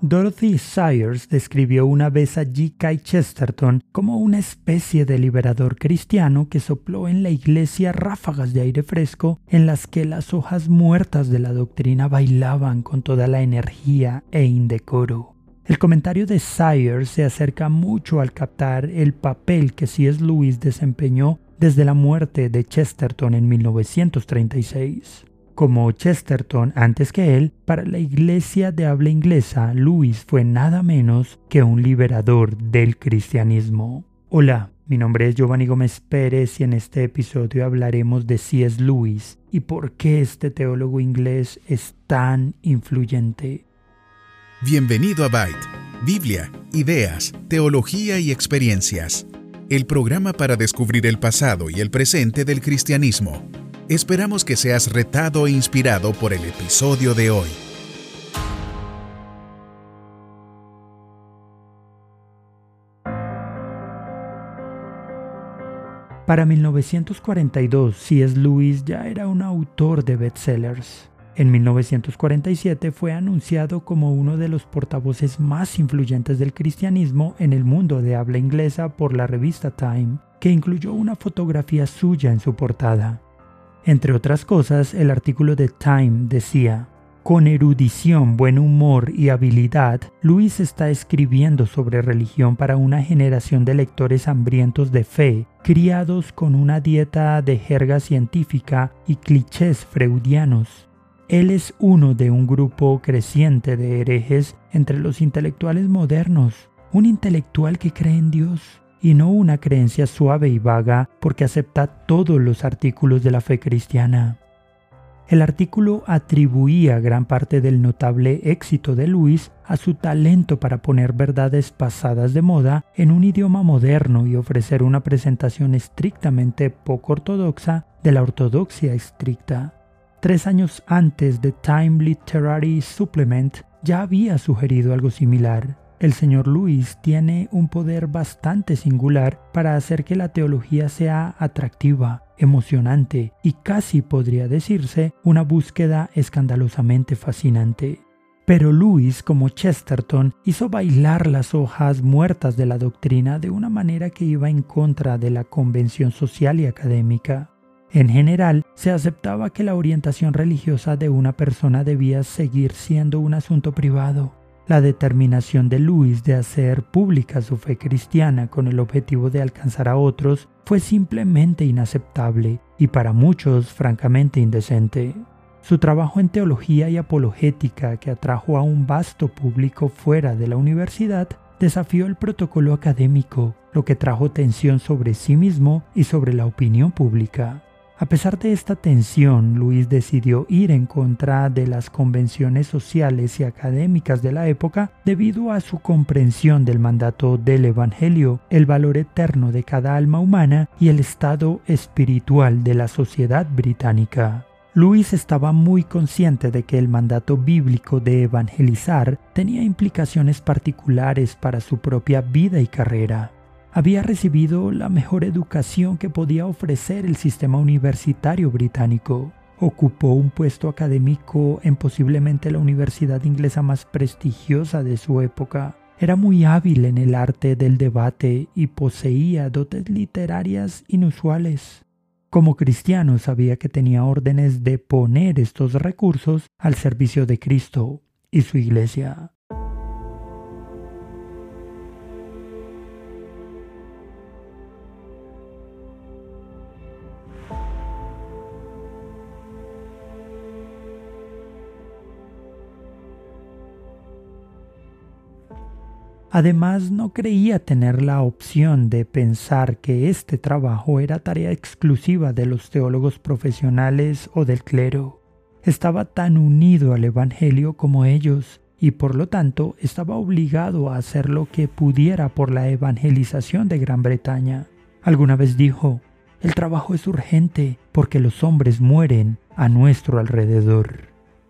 Dorothy Sayers describió una vez a G.K. Chesterton como una especie de liberador cristiano que sopló en la iglesia ráfagas de aire fresco en las que las hojas muertas de la doctrina bailaban con toda la energía e indecoro. El comentario de Sayers se acerca mucho al captar el papel que C.S. Lewis desempeñó desde la muerte de Chesterton en 1936. Como Chesterton antes que él, para la iglesia de habla inglesa, Lewis fue nada menos que un liberador del cristianismo. Hola, mi nombre es Giovanni Gómez Pérez y en este episodio hablaremos de C.S. Lewis y por qué este teólogo inglés es tan influyente. Bienvenido a Byte, Biblia, ideas, teología y experiencias. El programa para descubrir el pasado y el presente del cristianismo Esperamos que seas retado e inspirado por el episodio de hoy. Para 1942, C.S. Lewis ya era un autor de bestsellers. En 1947 fue anunciado como uno de los portavoces más influyentes del cristianismo en el mundo de habla inglesa por la revista Time, que incluyó una fotografía suya en su portada. Entre otras cosas, el artículo de Time decía, con erudición, buen humor y habilidad, Luis está escribiendo sobre religión para una generación de lectores hambrientos de fe, criados con una dieta de jerga científica y clichés freudianos. Él es uno de un grupo creciente de herejes entre los intelectuales modernos, un intelectual que cree en Dios, y no una creencia suave y vaga porque acepta todos los artículos de la fe cristiana. El artículo atribuía gran parte del notable éxito de Luis a su talento para poner verdades pasadas de moda en un idioma moderno y ofrecer una presentación estrictamente poco ortodoxa de la ortodoxia estricta. Tres años antes de Time Literary Supplement ya había sugerido algo similar el señor Luis tiene un poder bastante singular para hacer que la teología sea atractiva, emocionante y casi podría decirse una búsqueda escandalosamente fascinante. Pero Luis, como Chesterton, hizo bailar las hojas muertas de la doctrina de una manera que iba en contra de la convención social y académica. En general, se aceptaba que la orientación religiosa de una persona debía seguir siendo un asunto privado, la determinación de Luis de hacer pública su fe cristiana con el objetivo de alcanzar a otros fue simplemente inaceptable y para muchos francamente indecente. Su trabajo en teología y apologética que atrajo a un vasto público fuera de la universidad desafió el protocolo académico, lo que trajo tensión sobre sí mismo y sobre la opinión pública. A pesar de esta tensión, Luis decidió ir en contra de las convenciones sociales y académicas de la época debido a su comprensión del mandato del Evangelio, el valor eterno de cada alma humana y el estado espiritual de la sociedad británica. Luis estaba muy consciente de que el mandato bíblico de evangelizar tenía implicaciones particulares para su propia vida y carrera había recibido la mejor educación que podía ofrecer el sistema universitario británico. Ocupó un puesto académico en posiblemente la universidad inglesa más prestigiosa de su época. Era muy hábil en el arte del debate y poseía dotes literarias inusuales. Como cristiano sabía que tenía órdenes de poner estos recursos al servicio de Cristo y su iglesia. Además, no creía tener la opción de pensar que este trabajo era tarea exclusiva de los teólogos profesionales o del clero. Estaba tan unido al Evangelio como ellos y por lo tanto estaba obligado a hacer lo que pudiera por la evangelización de Gran Bretaña. Alguna vez dijo, el trabajo es urgente porque los hombres mueren a nuestro alrededor.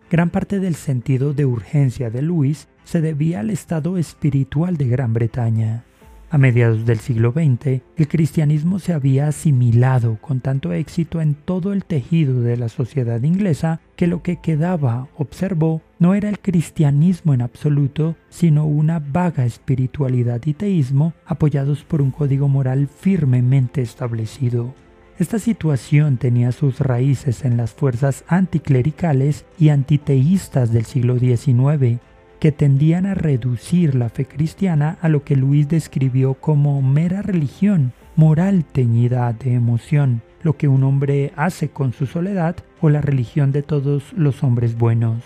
Gran parte del sentido de urgencia de Luis se debía al estado espiritual de Gran Bretaña. A mediados del siglo XX, el cristianismo se había asimilado con tanto éxito en todo el tejido de la sociedad inglesa que lo que quedaba, observó, no era el cristianismo en absoluto, sino una vaga espiritualidad y teísmo apoyados por un código moral firmemente establecido. Esta situación tenía sus raíces en las fuerzas anticlericales y antiteístas del siglo XIX, que tendían a reducir la fe cristiana a lo que Luis describió como mera religión, moral teñida de emoción, lo que un hombre hace con su soledad o la religión de todos los hombres buenos.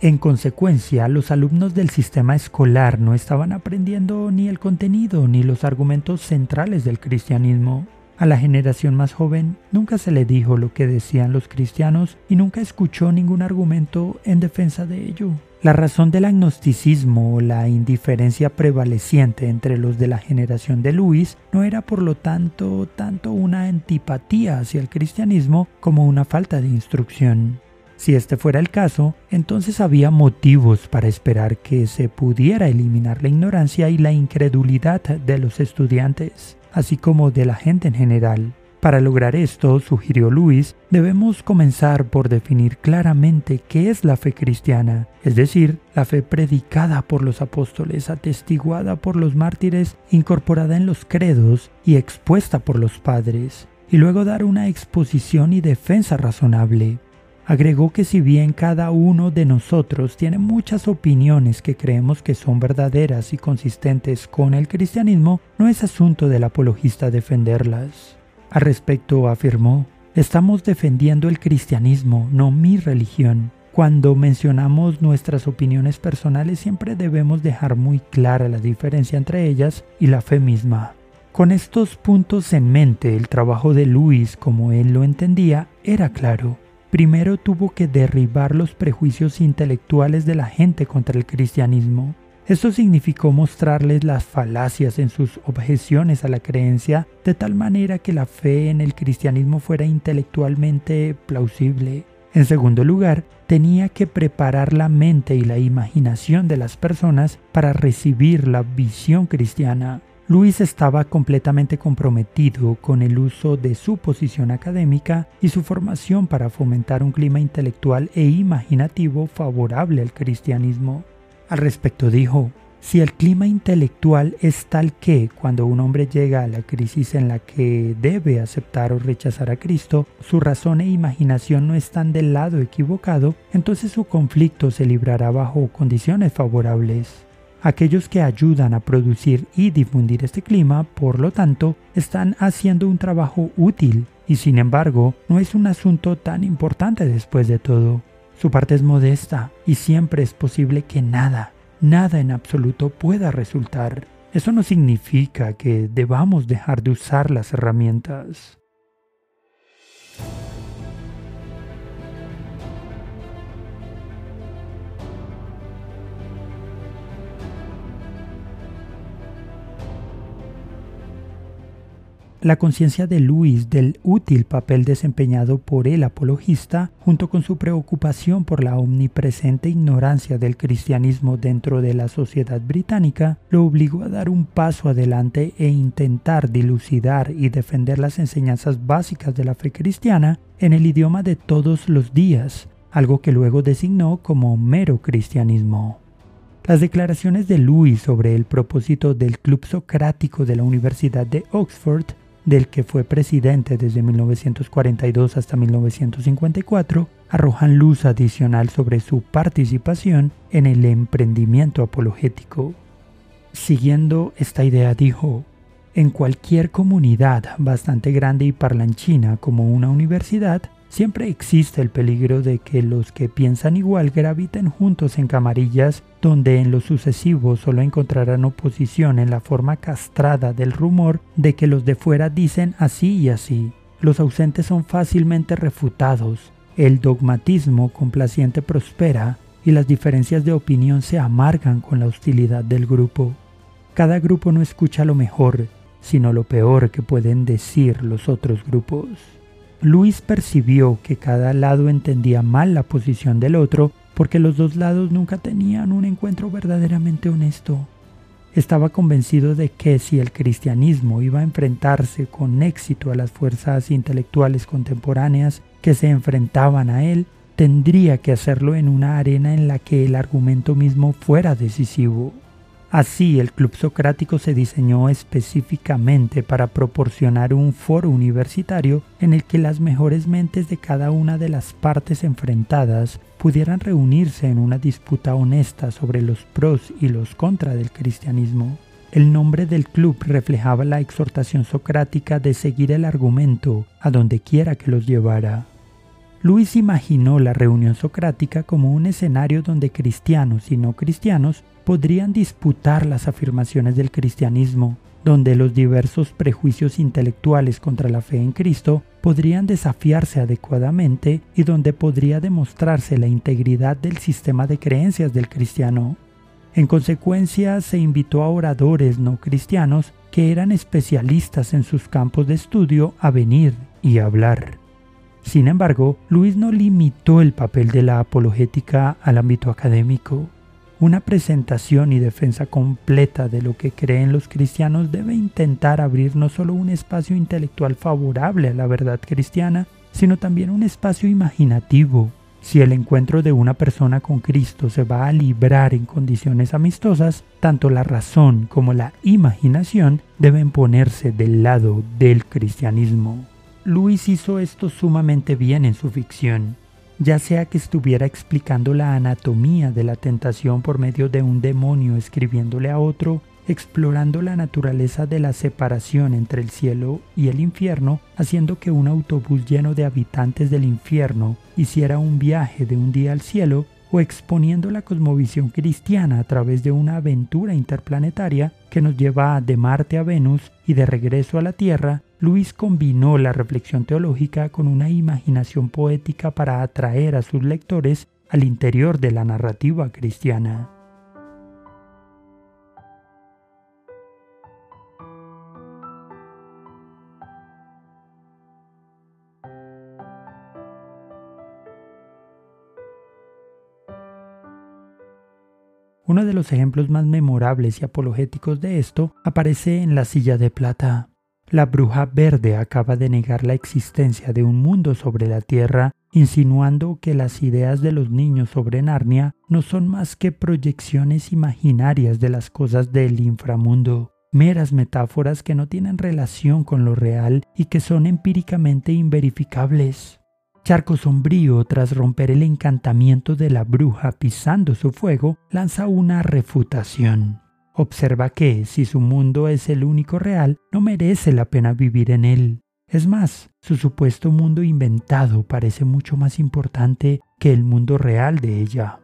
En consecuencia, los alumnos del sistema escolar no estaban aprendiendo ni el contenido ni los argumentos centrales del cristianismo. A la generación más joven nunca se le dijo lo que decían los cristianos y nunca escuchó ningún argumento en defensa de ello. La razón del agnosticismo o la indiferencia prevaleciente entre los de la generación de Luis no era por lo tanto tanto una antipatía hacia el cristianismo como una falta de instrucción. Si este fuera el caso, entonces había motivos para esperar que se pudiera eliminar la ignorancia y la incredulidad de los estudiantes, así como de la gente en general. Para lograr esto, sugirió Luis, debemos comenzar por definir claramente qué es la fe cristiana, es decir, la fe predicada por los apóstoles, atestiguada por los mártires, incorporada en los credos y expuesta por los padres, y luego dar una exposición y defensa razonable. Agregó que si bien cada uno de nosotros tiene muchas opiniones que creemos que son verdaderas y consistentes con el cristianismo, no es asunto del apologista defenderlas. Al respecto afirmó, estamos defendiendo el cristianismo, no mi religión. Cuando mencionamos nuestras opiniones personales siempre debemos dejar muy clara la diferencia entre ellas y la fe misma. Con estos puntos en mente, el trabajo de Luis, como él lo entendía, era claro. Primero tuvo que derribar los prejuicios intelectuales de la gente contra el cristianismo. Esto significó mostrarles las falacias en sus objeciones a la creencia de tal manera que la fe en el cristianismo fuera intelectualmente plausible. En segundo lugar, tenía que preparar la mente y la imaginación de las personas para recibir la visión cristiana. Luis estaba completamente comprometido con el uso de su posición académica y su formación para fomentar un clima intelectual e imaginativo favorable al cristianismo. Al respecto dijo, si el clima intelectual es tal que cuando un hombre llega a la crisis en la que debe aceptar o rechazar a Cristo, su razón e imaginación no están del lado equivocado, entonces su conflicto se librará bajo condiciones favorables. Aquellos que ayudan a producir y difundir este clima, por lo tanto, están haciendo un trabajo útil y sin embargo no es un asunto tan importante después de todo. Su parte es modesta y siempre es posible que nada, nada en absoluto pueda resultar. Eso no significa que debamos dejar de usar las herramientas. La conciencia de Luis del útil papel desempeñado por el apologista, junto con su preocupación por la omnipresente ignorancia del cristianismo dentro de la sociedad británica, lo obligó a dar un paso adelante e intentar dilucidar y defender las enseñanzas básicas de la fe cristiana en el idioma de todos los días, algo que luego designó como mero cristianismo. Las declaraciones de Luis sobre el propósito del Club Socrático de la Universidad de Oxford del que fue presidente desde 1942 hasta 1954, arrojan luz adicional sobre su participación en el emprendimiento apologético. Siguiendo esta idea dijo, en cualquier comunidad bastante grande y parlanchina como una universidad, Siempre existe el peligro de que los que piensan igual graviten juntos en camarillas donde en lo sucesivo solo encontrarán oposición en la forma castrada del rumor de que los de fuera dicen así y así. Los ausentes son fácilmente refutados, el dogmatismo complaciente prospera y las diferencias de opinión se amargan con la hostilidad del grupo. Cada grupo no escucha lo mejor, sino lo peor que pueden decir los otros grupos. Luis percibió que cada lado entendía mal la posición del otro porque los dos lados nunca tenían un encuentro verdaderamente honesto. estaba convencido de que si el cristianismo iba a enfrentarse con éxito a las fuerzas intelectuales contemporáneas que se enfrentaban a él, tendría que hacerlo en una arena en la que el argumento mismo fuera decisivo. Así, el Club Socrático se diseñó específicamente para proporcionar un foro universitario en el que las mejores mentes de cada una de las partes enfrentadas pudieran reunirse en una disputa honesta sobre los pros y los contra del cristianismo. El nombre del club reflejaba la exhortación socrática de seguir el argumento a donde quiera que los llevara. Luis imaginó la reunión socrática como un escenario donde cristianos y no cristianos podrían disputar las afirmaciones del cristianismo, donde los diversos prejuicios intelectuales contra la fe en Cristo podrían desafiarse adecuadamente y donde podría demostrarse la integridad del sistema de creencias del cristiano. En consecuencia, se invitó a oradores no cristianos que eran especialistas en sus campos de estudio a venir y hablar. Sin embargo, Luis no limitó el papel de la apologética al ámbito académico. Una presentación y defensa completa de lo que creen los cristianos debe intentar abrir no solo un espacio intelectual favorable a la verdad cristiana, sino también un espacio imaginativo. Si el encuentro de una persona con Cristo se va a librar en condiciones amistosas, tanto la razón como la imaginación deben ponerse del lado del cristianismo. Luis hizo esto sumamente bien en su ficción ya sea que estuviera explicando la anatomía de la tentación por medio de un demonio escribiéndole a otro, explorando la naturaleza de la separación entre el cielo y el infierno, haciendo que un autobús lleno de habitantes del infierno hiciera un viaje de un día al cielo, o exponiendo la cosmovisión cristiana a través de una aventura interplanetaria que nos lleva de Marte a Venus y de regreso a la Tierra, Luis combinó la reflexión teológica con una imaginación poética para atraer a sus lectores al interior de la narrativa cristiana. Uno de los ejemplos más memorables y apologéticos de esto aparece en La silla de plata. La bruja verde acaba de negar la existencia de un mundo sobre la Tierra, insinuando que las ideas de los niños sobre Narnia no son más que proyecciones imaginarias de las cosas del inframundo, meras metáforas que no tienen relación con lo real y que son empíricamente inverificables. Charco Sombrío, tras romper el encantamiento de la bruja pisando su fuego, lanza una refutación. Observa que, si su mundo es el único real, no merece la pena vivir en él. Es más, su supuesto mundo inventado parece mucho más importante que el mundo real de ella.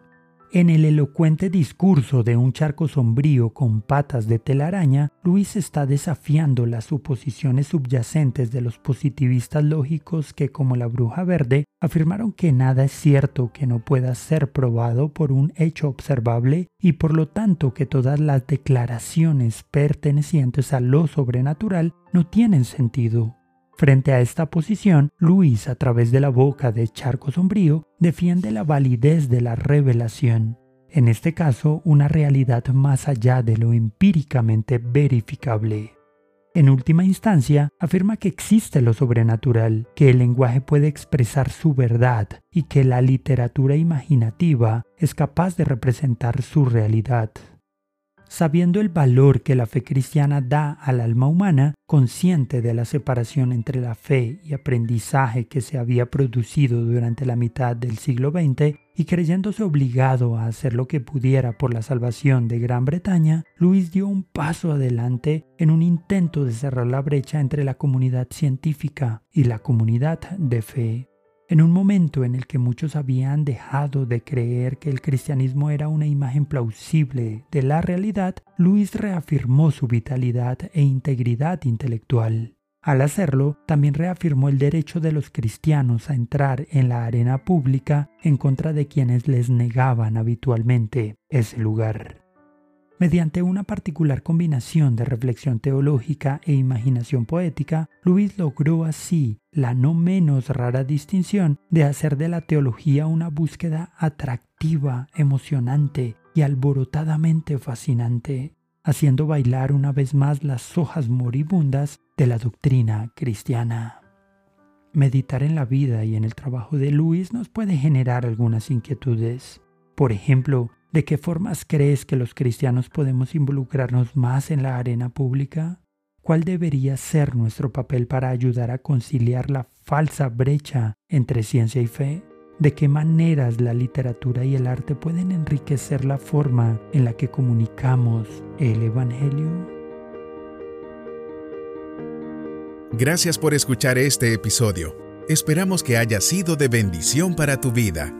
En el elocuente discurso de un charco sombrío con patas de telaraña, Luis está desafiando las suposiciones subyacentes de los positivistas lógicos que, como la bruja verde, afirmaron que nada es cierto que no pueda ser probado por un hecho observable y por lo tanto que todas las declaraciones pertenecientes a lo sobrenatural no tienen sentido. Frente a esta posición, Luis, a través de la boca de Charco Sombrío, defiende la validez de la revelación, en este caso una realidad más allá de lo empíricamente verificable. En última instancia, afirma que existe lo sobrenatural, que el lenguaje puede expresar su verdad y que la literatura imaginativa es capaz de representar su realidad sabiendo el valor que la fe cristiana da al alma humana, consciente de la separación entre la fe y aprendizaje que se había producido durante la mitad del siglo XX, y creyéndose obligado a hacer lo que pudiera por la salvación de Gran Bretaña, Luis dio un paso adelante en un intento de cerrar la brecha entre la comunidad científica y la comunidad de fe. En un momento en el que muchos habían dejado de creer que el cristianismo era una imagen plausible de la realidad, Luis reafirmó su vitalidad e integridad intelectual. Al hacerlo, también reafirmó el derecho de los cristianos a entrar en la arena pública en contra de quienes les negaban habitualmente ese lugar. Mediante una particular combinación de reflexión teológica e imaginación poética, Luis logró así la no menos rara distinción de hacer de la teología una búsqueda atractiva, emocionante y alborotadamente fascinante. haciendo bailar una vez más las hojas moribundas de la doctrina cristiana. Meditar en la vida y en el trabajo de Luis nos puede generar algunas inquietudes. Por ejemplo, ¿de qué formas crees que los cristianos podemos involucrarnos más en la arena pública? ¿Cuál debería ser nuestro papel para ayudar a conciliar la falsa brecha entre ciencia y fe? ¿De qué maneras la literatura y el arte pueden enriquecer la forma en la que comunicamos el Evangelio? Gracias por escuchar este episodio. Esperamos que haya sido de bendición para tu vida.